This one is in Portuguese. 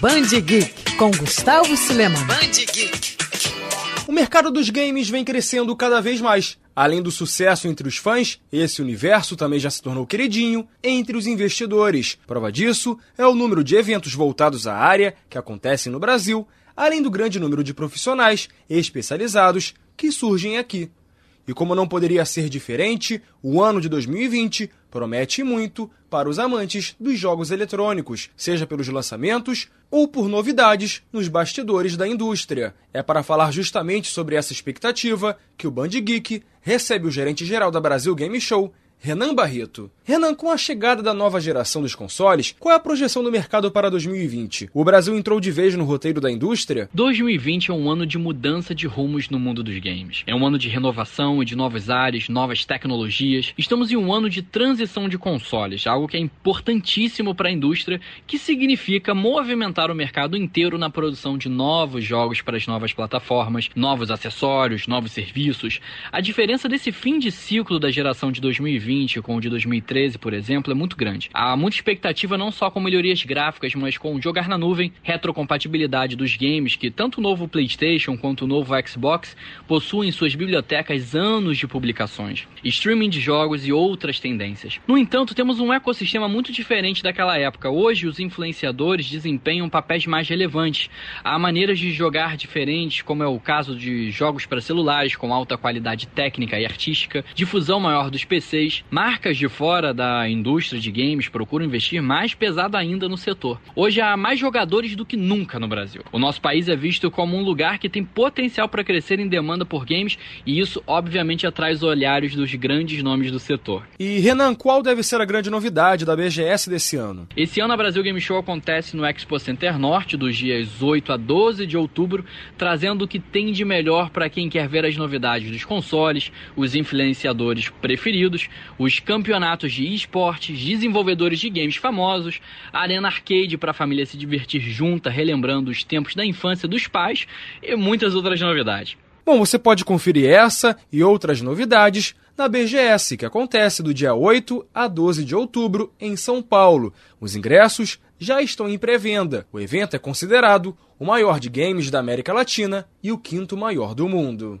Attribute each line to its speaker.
Speaker 1: Band Geek com Gustavo Silema. Band
Speaker 2: Geek. O mercado dos games vem crescendo cada vez mais. Além do sucesso entre os fãs, esse universo também já se tornou queridinho entre os investidores. Prova disso é o número de eventos voltados à área que acontecem no Brasil, além do grande número de profissionais especializados que surgem aqui. E como não poderia ser diferente, o ano de 2020 promete muito para os amantes dos jogos eletrônicos, seja pelos lançamentos ou por novidades nos bastidores da indústria. É para falar justamente sobre essa expectativa que o Band Geek recebe o gerente geral da Brasil Game Show, Renan Barreto. Renan, com a chegada da nova geração dos consoles, qual é a projeção do mercado para 2020? O Brasil entrou de vez no roteiro da indústria?
Speaker 3: 2020 é um ano de mudança de rumos no mundo dos games. É um ano de renovação e de novas áreas, novas tecnologias. Estamos em um ano de transição de consoles, algo que é importantíssimo para a indústria, que significa movimentar o mercado inteiro na produção de novos jogos para as novas plataformas, novos acessórios, novos serviços. A diferença desse fim de ciclo da geração de 2020 2020 com o de 2013, por exemplo, é muito grande. Há muita expectativa não só com melhorias gráficas, mas com jogar na nuvem, retrocompatibilidade dos games que tanto o novo PlayStation quanto o novo Xbox possuem em suas bibliotecas anos de publicações, streaming de jogos e outras tendências. No entanto, temos um ecossistema muito diferente daquela época. Hoje, os influenciadores desempenham papéis mais relevantes. Há maneiras de jogar diferentes, como é o caso de jogos para celulares com alta qualidade técnica e artística, difusão maior dos PCs, marcas de fora da indústria de games procuram investir mais pesado ainda no setor. Hoje há mais jogadores do que nunca no Brasil. O nosso país é visto como um lugar que tem potencial para crescer em demanda por games e isso obviamente atrai os olhares dos grandes nomes do setor.
Speaker 2: E Renan, qual deve ser a grande novidade da BGS desse ano?
Speaker 3: Esse ano a Brasil Game Show acontece no Expo Center Norte dos dias 8 a 12 de outubro, trazendo o que tem de melhor para quem quer ver as novidades dos consoles, os influenciadores preferidos, os campeonatos de esportes, desenvolvedores de games famosos, arena arcade para a família se divertir junta, relembrando os tempos da infância dos pais e muitas outras novidades.
Speaker 2: Bom, você pode conferir essa e outras novidades na BGS, que acontece do dia 8 a 12 de outubro em São Paulo. Os ingressos já estão em pré-venda. O evento é considerado o maior de games da América Latina e o quinto maior do mundo.